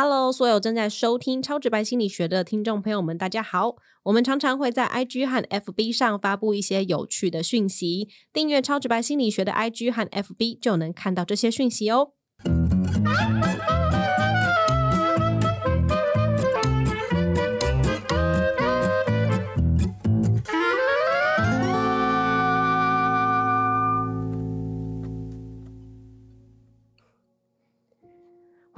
Hello，所有正在收听超直白心理学的听众朋友们，大家好。我们常常会在 IG 和 FB 上发布一些有趣的讯息，订阅超直白心理学的 IG 和 FB 就能看到这些讯息哦。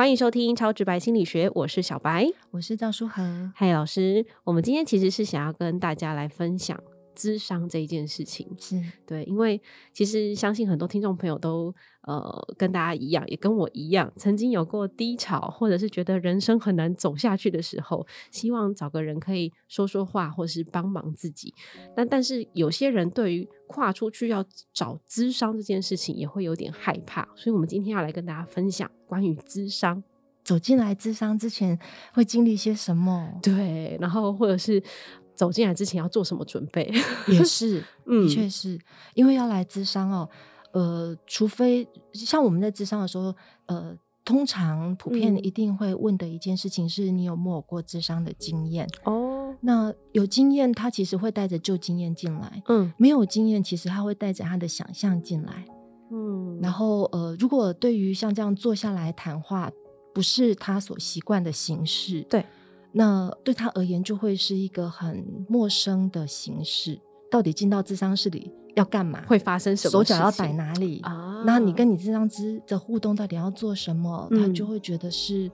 欢迎收听超直白心理学，我是小白，我是赵书恒。嗨，老师，我们今天其实是想要跟大家来分享智商这一件事情。是对，因为其实相信很多听众朋友都呃跟大家一样，也跟我一样，曾经有过低潮，或者是觉得人生很难走下去的时候，希望找个人可以说说话，或是帮忙自己。但但是有些人对于跨出去要找智商这件事情，也会有点害怕。所以，我们今天要来跟大家分享关于智商。走进来智商之前会经历些什么？对，然后或者是走进来之前要做什么准备？也是，的确是因为要来咨商哦。呃，除非像我们在咨商的时候，呃，通常普遍一定会问的一件事情是你有没有过智商的经验哦。那有经验，他其实会带着旧经验进来。嗯，没有经验，其实他会带着他的想象进来。嗯，然后呃，如果对于像这样坐下来谈话。不是他所习惯的形式，对，那对他而言就会是一个很陌生的形式。到底进到智商室里要干嘛？会发生什么？手脚要摆哪里啊？那你跟你智商之的互动到底要做什么？他就会觉得是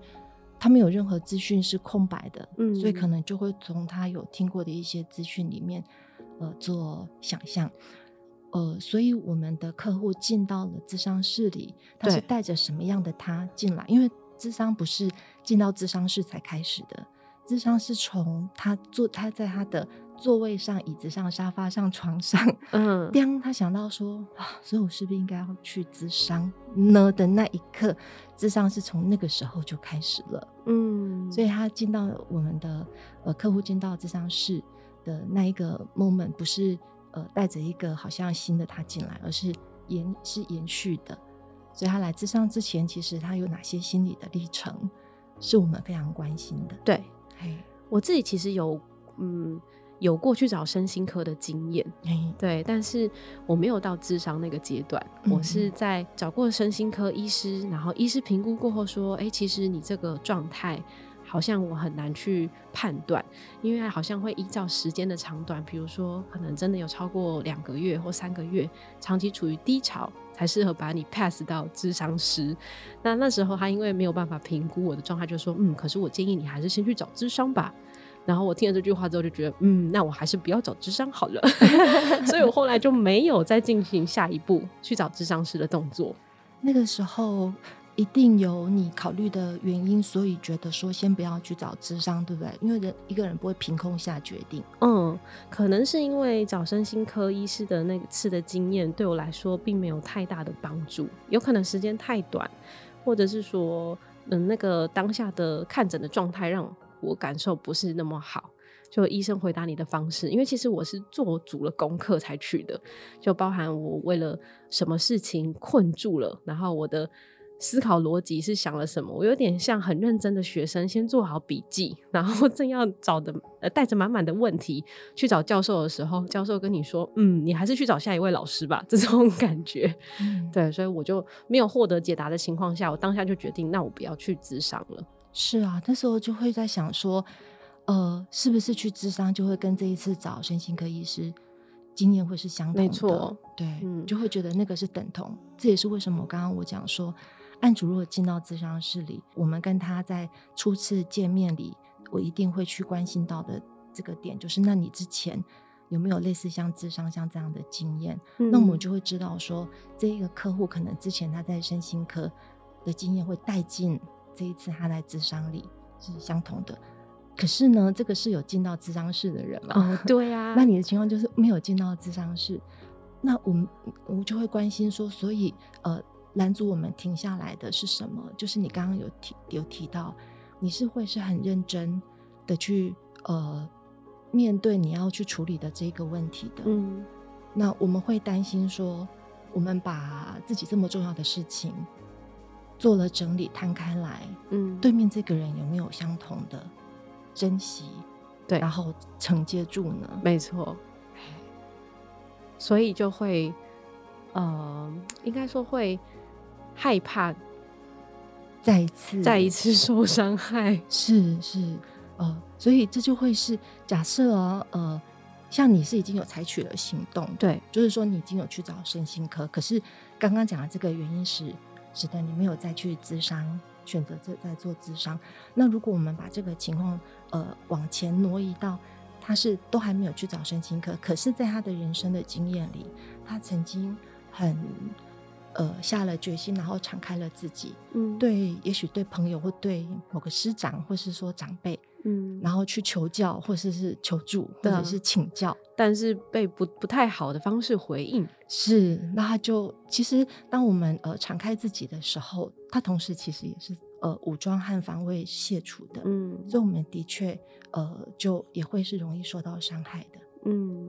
他没有任何资讯是空白的，嗯，所以可能就会从他有听过的一些资讯里面，呃，做想象。呃，所以我们的客户进到了智商室里，他是带着什么样的他进来？因为智商不是进到智商室才开始的，智商是从他坐他在他的座位上、椅子上、沙发上、床上，嗯，当他想到说啊，所以我是不是应该要去智商呢的那一刻，智商是从那个时候就开始了，嗯，所以他进到我们的呃客户进到智商室的那一个 moment，不是呃带着一个好像新的他进来，而是延是延续的。所以他来智商之前，其实他有哪些心理的历程，是我们非常关心的。对，我自己其实有嗯有过去找身心科的经验，对，但是我没有到智商那个阶段，我是在找过身心科医师，然后医师评估过后说，哎，其实你这个状态。好像我很难去判断，因为好像会依照时间的长短，比如说可能真的有超过两个月或三个月，长期处于低潮，才适合把你 pass 到智商师。那那时候他因为没有办法评估我的状态，就说嗯，可是我建议你还是先去找智商吧。然后我听了这句话之后就觉得嗯，那我还是不要找智商好了。所以我后来就没有再进行下一步去找智商师的动作。那个时候。一定有你考虑的原因，所以觉得说先不要去找智商，对不对？因为人一个人不会凭空下决定。嗯，可能是因为找身心科医师的那次的经验，对我来说并没有太大的帮助。有可能时间太短，或者是说，嗯，那个当下的看诊的状态让我感受不是那么好。就医生回答你的方式，因为其实我是做足了功课才去的，就包含我为了什么事情困住了，然后我的。思考逻辑是想了什么？我有点像很认真的学生，先做好笔记，然后正要找的呃带着满满的问题去找教授的时候，教授跟你说：“嗯，你还是去找下一位老师吧。”这种 感觉，对，所以我就没有获得解答的情况下，我当下就决定，那我不要去智商了。是啊，那时候就会在想说，呃，是不是去智商就会跟这一次找身心科医师经验会是相同的？没错，对，就会觉得那个是等同。这也是为什么我刚刚我讲说。案主如果进到咨商室里，我们跟他在初次见面里，我一定会去关心到的这个点，就是那你之前有没有类似像智商像这样的经验？那我们就会知道说，这一个客户可能之前他在身心科的经验会带进这一次他在智商里是相同的。可是呢，这个是有进到智商室的人嘛？对呀。那你的情况就是没有进到智商室，那我们我们就会关心说，所以呃。拦阻我们停下来的是什么？就是你刚刚有提有提到，你是会是很认真的去呃面对你要去处理的这个问题的。嗯，那我们会担心说，我们把自己这么重要的事情做了整理，摊开来，嗯，对面这个人有没有相同的珍惜？对，然后承接住呢？没错，所以就会，呃，应该说会害怕再一次再一次受伤害。是是，呃，所以这就会是假设哦，呃，像你是已经有采取了行动，对，就是说你已经有去找身心科，可是刚刚讲的这个原因是，使得你没有再去咨商。选择在在做智商，那如果我们把这个情况呃往前挪移到，他是都还没有去找身心科，可是在他的人生的经验里，他曾经很呃下了决心，然后敞开了自己，嗯，对，也许对朋友或对某个师长或是说长辈。嗯，然后去求教，或者是求助，或者是请教，但是被不不太好的方式回应，是，那他就其实当我们呃敞开自己的时候，他同时其实也是呃武装和防卫卸除的，嗯，所以我们的确呃就也会是容易受到伤害的，嗯，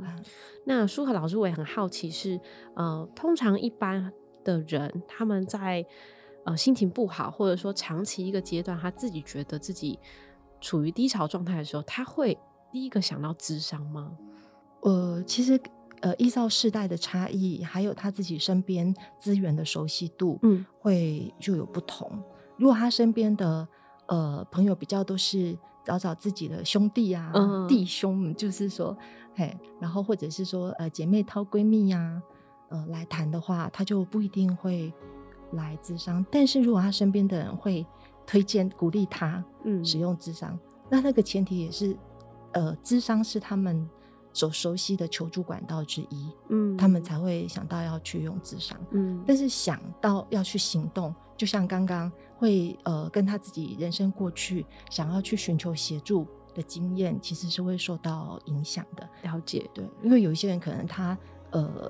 那舒和老师我也很好奇是呃，通常一般的人他们在呃心情不好，或者说长期一个阶段，他自己觉得自己。处于低潮状态的时候，他会第一个想到智商吗？呃，其实呃，依照世代的差异，还有他自己身边资源的熟悉度，嗯，会就有不同。如果他身边的呃朋友比较都是找找自己的兄弟啊、弟兄，就是说，嘿，然后或者是说呃姐妹掏闺蜜呀，呃来谈的话，他就不一定会来智商。但是如果他身边的人会。推荐鼓励他，嗯，使用智商。那那个前提也是，呃，智商是他们所熟悉的求助管道之一，嗯，他们才会想到要去用智商，嗯。但是想到要去行动，就像刚刚会呃跟他自己人生过去想要去寻求协助的经验，其实是会受到影响的。了解，对，因为有一些人可能他呃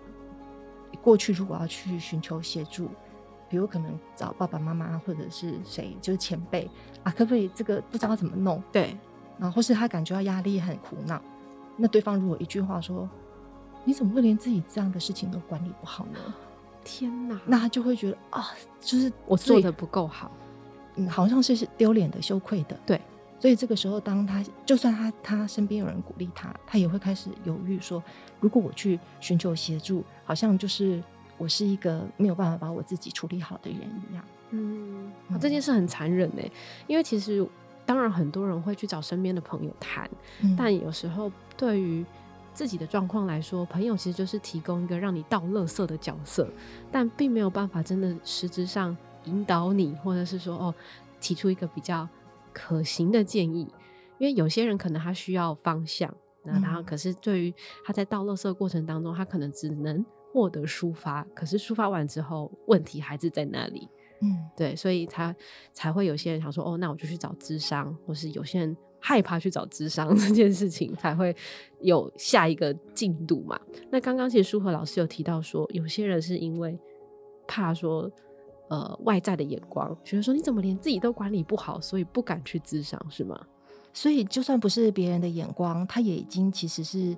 过去如果要去寻求协助。比如可能找爸爸妈妈或者是谁，就是前辈啊，可不可以这个不知道怎么弄？对，然后或是他感觉到压力很苦恼，那对方如果一句话说：“你怎么会连自己这样的事情都管理不好呢？”天哪，那他就会觉得啊，就是我做的不够好，嗯，好像是丢脸的、羞愧的。对，所以这个时候，当他就算他他身边有人鼓励他，他也会开始犹豫说：“如果我去寻求协助，好像就是。”我是一个没有办法把我自己处理好的人一样。嗯，这件事很残忍呢，因为其实当然很多人会去找身边的朋友谈，但有时候对于自己的状况来说，朋友其实就是提供一个让你倒垃圾的角色，但并没有办法真的实质上引导你，或者是说哦提出一个比较可行的建议。因为有些人可能他需要方向，那他可是对于他在倒垃圾过程当中，他可能只能。获得抒发，可是抒发完之后，问题还是在那里。嗯，对，所以他才会有些人想说，哦，那我就去找智商，或是有些人害怕去找智商 这件事情，才会有下一个进度嘛。那刚刚其实舒和老师有提到说，有些人是因为怕说，呃，外在的眼光，觉得说你怎么连自己都管理不好，所以不敢去自伤，是吗？所以就算不是别人的眼光，他也已经其实是。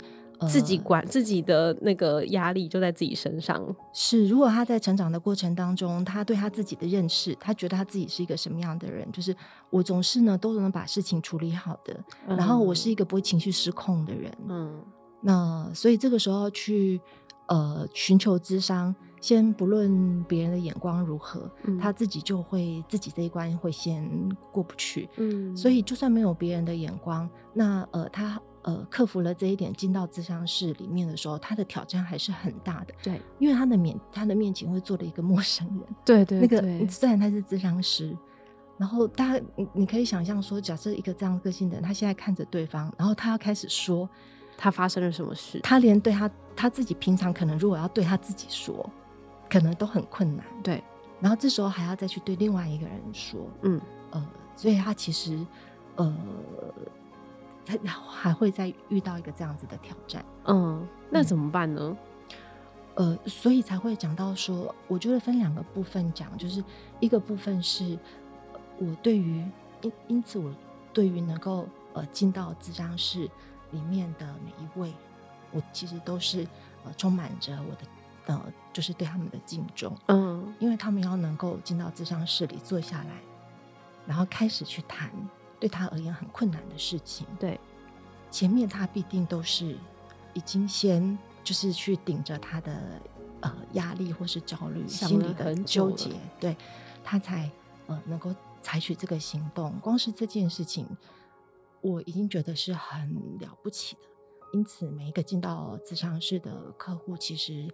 自己管自己的那个压力就在自己身上。是，如果他在成长的过程当中，他对他自己的认识，他觉得他自己是一个什么样的人？就是我总是呢都能把事情处理好的，然后我是一个不会情绪失控的人。嗯，那所以这个时候去呃寻求智商，先不论别人的眼光如何，他自己就会自己这一关会先过不去。嗯，所以就算没有别人的眼光，那呃他。呃，克服了这一点，进到智商室里面的时候，他的挑战还是很大的。对，因为他的面，他的面前会坐了一个陌生人。对对，那个虽然他是智商师，然后大家你你可以想象说，假设一个这样个性的人，他现在看着对方，然后他要开始说他发生了什么事，他连对他他自己平常可能如果要对他自己说，可能都很困难。对，然后这时候还要再去对另外一个人说，嗯呃，所以他其实呃。然后还会再遇到一个这样子的挑战，嗯，那怎么办呢？呃，所以才会讲到说，我觉得分两个部分讲，就是一个部分是我对于因因此我对于能够呃进到智商室里面的每一位，我其实都是呃充满着我的呃，就是对他们的敬重，嗯，因为他们要能够进到咨商室里坐下来，然后开始去谈对他而言很困难的事情。对，前面他必定都是已经先就是去顶着他的呃压力或是焦虑、心里的纠结，对他才呃能够采取这个行动。光是这件事情，我已经觉得是很了不起的。因此，每一个进到咨商室的客户，其实。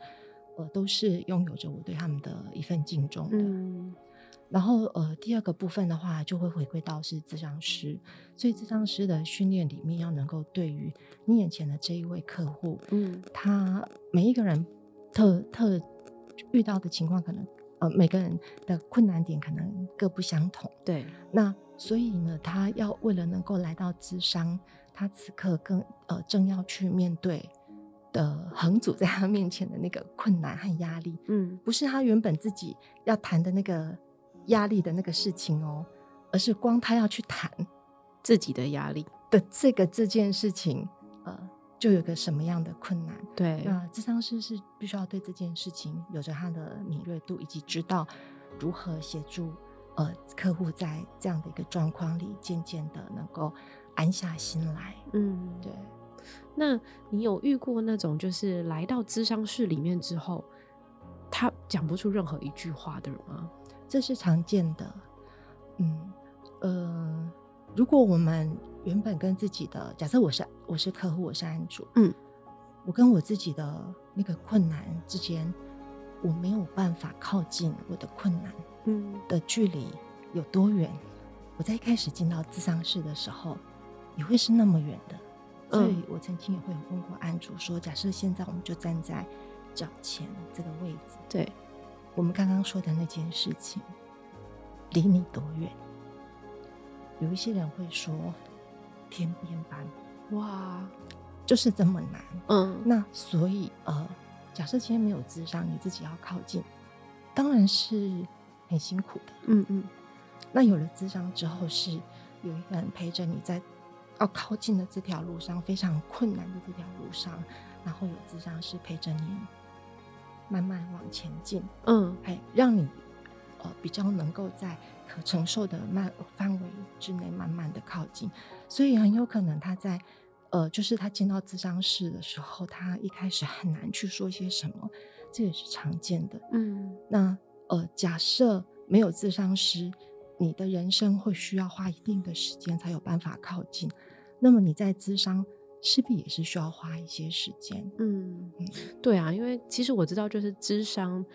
呃，都是拥有着我对他们的一份敬重的。嗯，然后呃，第二个部分的话，就会回归到是智商师，所以智商师的训练里面，要能够对于你眼前的这一位客户，嗯，他每一个人特特遇到的情况，可能呃，每个人的困难点可能各不相同。对，那所以呢，他要为了能够来到智商，他此刻更呃正要去面对。的横阻在他面前的那个困难和压力，嗯，不是他原本自己要谈的那个压力的那个事情哦，而是光他要去谈自己的压力的这个这件事情，呃，就有个什么样的困难？对，那智商师是必须要对这件事情有着他的敏锐度，以及知道如何协助呃客户在这样的一个状况里，渐渐的能够安下心来。嗯，对。那你有遇过那种就是来到咨商室里面之后，他讲不出任何一句话的人吗？这是常见的。嗯呃，如果我们原本跟自己的假设我是我是客户，我是案主，嗯，我跟我自己的那个困难之间，我没有办法靠近我的困难，嗯的距离有多远？我在一开始进到咨商室的时候，也会是那么远的。所以我曾经也会有问过安主说：“假设现在我们就站在脚前这个位置，对我们刚刚说的那件事情，离你多远？”有一些人会说：“天边般，哇，就是这么难。”嗯，那所以呃，假设今天没有智商，你自己要靠近，当然是很辛苦的。嗯嗯，那有了智商之后，是有一个人陪着你在。要靠近的这条路上，非常困难的这条路上，然后有智商是陪着你慢慢往前进，嗯，哎，让你呃比较能够在可承受的慢范围之内慢慢的靠近，所以很有可能他在呃就是他进到智商室的时候，他一开始很难去说些什么，这也是常见的，嗯，那呃假设没有智商师。你的人生会需要花一定的时间才有办法靠近，那么你在咨商势必也是需要花一些时间。嗯，对啊，因为其实我知道，就是咨商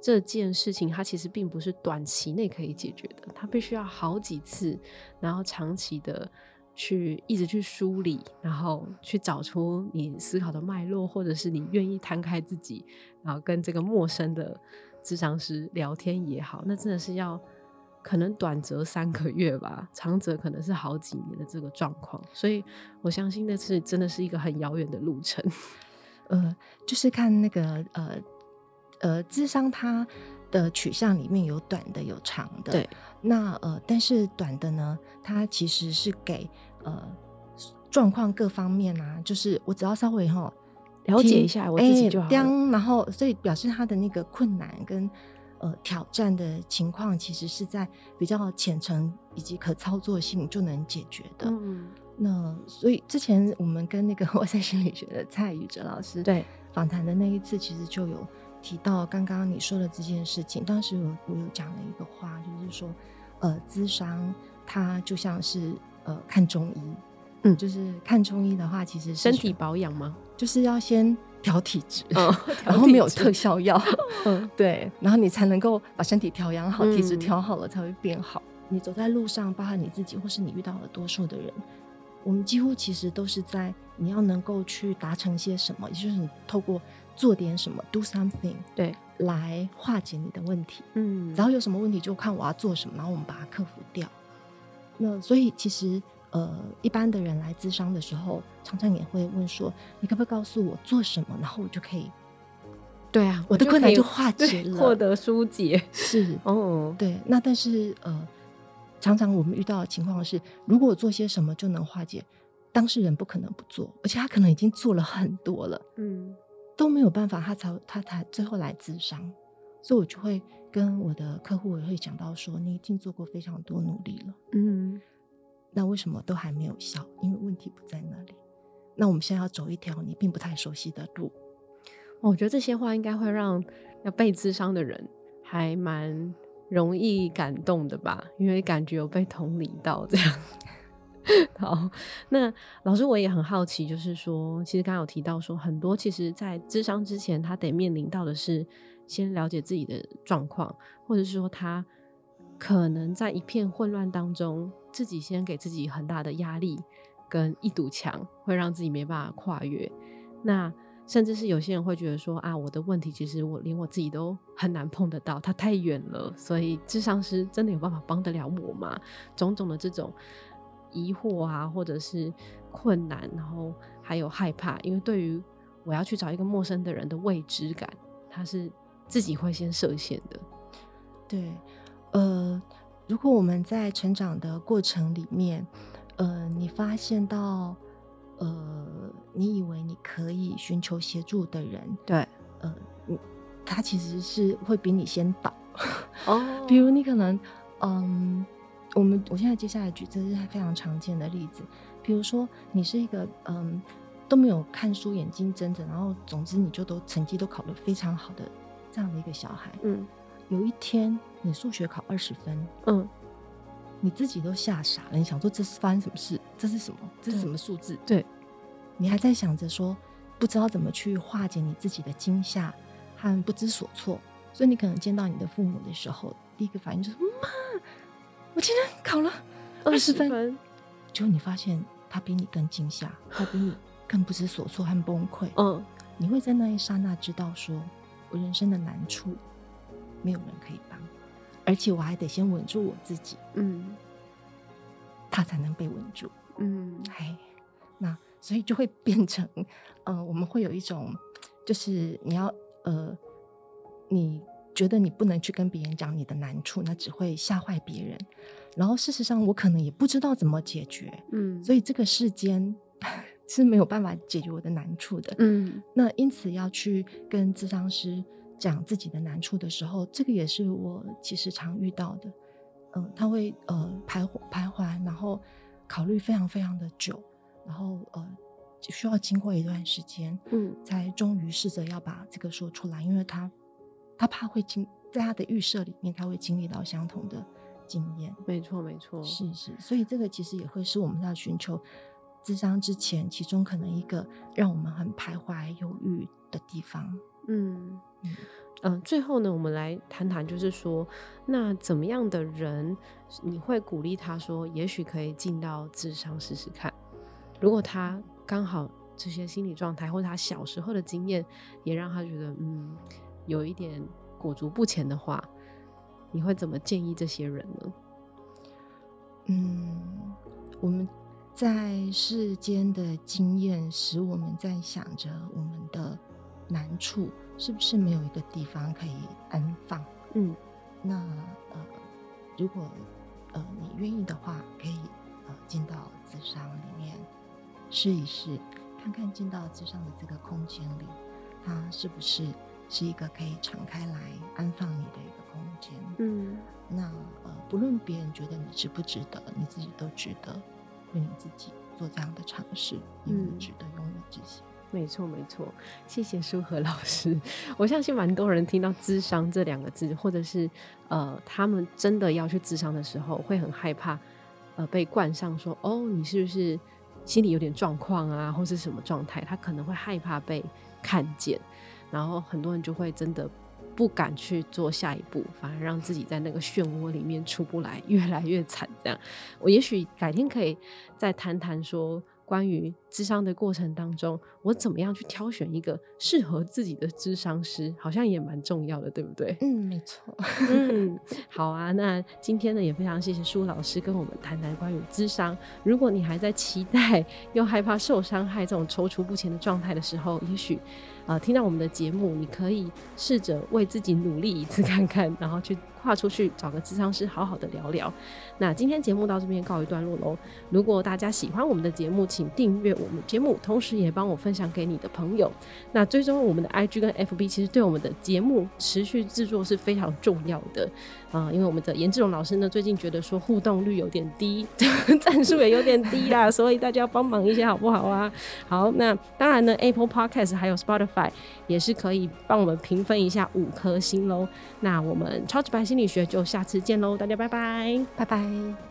这件事情，它其实并不是短期内可以解决的，它必须要好几次，然后长期的去一直去梳理，然后去找出你思考的脉络，或者是你愿意摊开自己，然后跟这个陌生的智商师聊天也好，那真的是要。可能短则三个月吧，长则可能是好几年的这个状况，所以我相信那次真的是一个很遥远的路程。呃，就是看那个呃呃智商它的取向里面有短的有长的，对。那呃，但是短的呢，它其实是给呃状况各方面啊，就是我只要稍微哈了解一下我自己就好，然后所以表示他的那个困难跟。呃，挑战的情况其实是在比较浅层以及可操作性就能解决的。嗯，那所以之前我们跟那个 外在心理学的蔡宇哲老师对访谈的那一次，其实就有提到刚刚你说的这件事情。当时我我有讲了一个话，就是说，呃，智商它就像是呃看中医，嗯，就是看中医的话，其实身体保养吗？就是要先。调体质，然后没有特效药，嗯，对，然后你才能够把身体调养好，体质调好了才会变好。你走在路上，包含你自己或是你遇到了多数的人，我们几乎其实都是在你要能够去达成些什么，也就是你透过做点什么，do something，对，来化解你的问题。嗯，然后有什么问题，就看我要做什么，然后我们把它克服掉。那所以其实。呃，一般的人来咨商的时候，常常也会问说：“你可不可以告诉我做什么，然后我就可以？”对啊，我的困难就化解了，获得疏解。是哦，对。那但是呃，常常我们遇到的情况是，如果做些什么就能化解，当事人不可能不做，而且他可能已经做了很多了。嗯，都没有办法，他才他才最后来咨商，所以我就会跟我的客户也会讲到说，你已经做过非常多努力了，嗯，那为什么都还没有效？因为问题不在那里。那我们现在要走一条你并不太熟悉的路。我觉得这些话应该会让要被智商的人还蛮容易感动的吧，因为感觉有被同理到这样。好，那老师我也很好奇，就是说，其实刚刚有提到说，很多其实在智商之前，他得面临到的是先了解自己的状况，或者是说他可能在一片混乱当中，自己先给自己很大的压力跟一堵墙，会让自己没办法跨越。那甚至是有些人会觉得说啊，我的问题其实我连我自己都很难碰得到，它太远了，所以智商师真的有办法帮得了我吗？种种的这种。疑惑啊，或者是困难，然后还有害怕，因为对于我要去找一个陌生的人的未知感，他是自己会先设限的。对，呃，如果我们在成长的过程里面，呃，你发现到，呃，你以为你可以寻求协助的人，对，呃，他其实是会比你先倒。哦，比如你可能，嗯。我们我现在接下来举这是非常常见的例子，比如说你是一个嗯都没有看书眼睛睁着，然后总之你就都成绩都考得非常好的这样的一个小孩，嗯，有一天你数学考二十分，嗯，你自己都吓傻了，你想说这是发生什么事？这是什么？这是什么数字？对，你还在想着说不知道怎么去化解你自己的惊吓和不知所措，所以你可能见到你的父母的时候，第一个反应就是妈。我今天考了二十分，结果你发现他比你更惊吓，他比你 更不知所措和崩溃。嗯，你会在那一刹那知道，说我人生的难处没有人可以帮，而且我还得先稳住我自己。嗯，他才能被稳住。嗯，哎，那所以就会变成，呃，我们会有一种，就是你要，呃，你。觉得你不能去跟别人讲你的难处，那只会吓坏别人。然后事实上，我可能也不知道怎么解决，嗯，所以这个世间 是没有办法解决我的难处的，嗯。那因此要去跟智商师讲自己的难处的时候，这个也是我其实常遇到的，嗯，他会呃徘徊徘徊，然后考虑非常非常的久，然后呃需要经过一段时间，嗯，才终于试着要把这个说出来，因为他。他怕会经在他的预设里面，他会经历到相同的经验。没错，没错，是是。所以这个其实也会是我们在寻求智商之前，其中可能一个让我们很徘徊犹豫的地方。嗯嗯最后呢，我们来谈谈，就是说，那怎么样的人你会鼓励他说，也许可以进到智商试试看？如果他刚好这些心理状态，或者他小时候的经验，也让他觉得嗯。有一点裹足不前的话，你会怎么建议这些人呢？嗯，我们在世间的经验使我们在想着我们的难处是不是没有一个地方可以安放？嗯，那呃，如果呃你愿意的话，可以呃进到智商里面试一试，看看进到智商的这个空间里，它是不是？是一个可以敞开来安放你的一个空间。嗯，那呃，不论别人觉得你值不值得，你自己都值得为你自己做这样的尝试，因为值得拥有这些。没错，没错。谢谢舒和老师。我相信蛮多人听到“智商”这两个字，或者是呃，他们真的要去智商的时候，会很害怕呃被冠上说：“哦，你是不是心里有点状况啊，或是什么状态？”他可能会害怕被看见。然后很多人就会真的不敢去做下一步，反而让自己在那个漩涡里面出不来，越来越惨。这样，我也许改天可以再谈谈说。关于智商的过程当中，我怎么样去挑选一个适合自己的智商师，好像也蛮重要的，对不对？嗯，没错。嗯，好啊。那今天呢，也非常谢谢舒老师跟我们谈谈关于智商。如果你还在期待又害怕受伤害这种踌躇不前的状态的时候，也许呃，听到我们的节目，你可以试着为自己努力一次看看，然后去跨出去找个智商师好好的聊聊。那今天节目到这边告一段落喽。如果大家喜欢我们的节目，请订阅我们节目，同时也帮我分享给你的朋友。那最终我们的 IG 跟 FB 其实对我们的节目持续制作是非常重要的啊，因为我们的严志龙老师呢最近觉得说互动率有点低，赞数也有点低啦，所以大家要帮忙一下好不好啊？好，那当然呢，Apple Podcast 还有 Spotify 也是可以帮我们评分一下五颗星喽。那我们超级白心理学就下次见喽，大家拜拜，拜拜。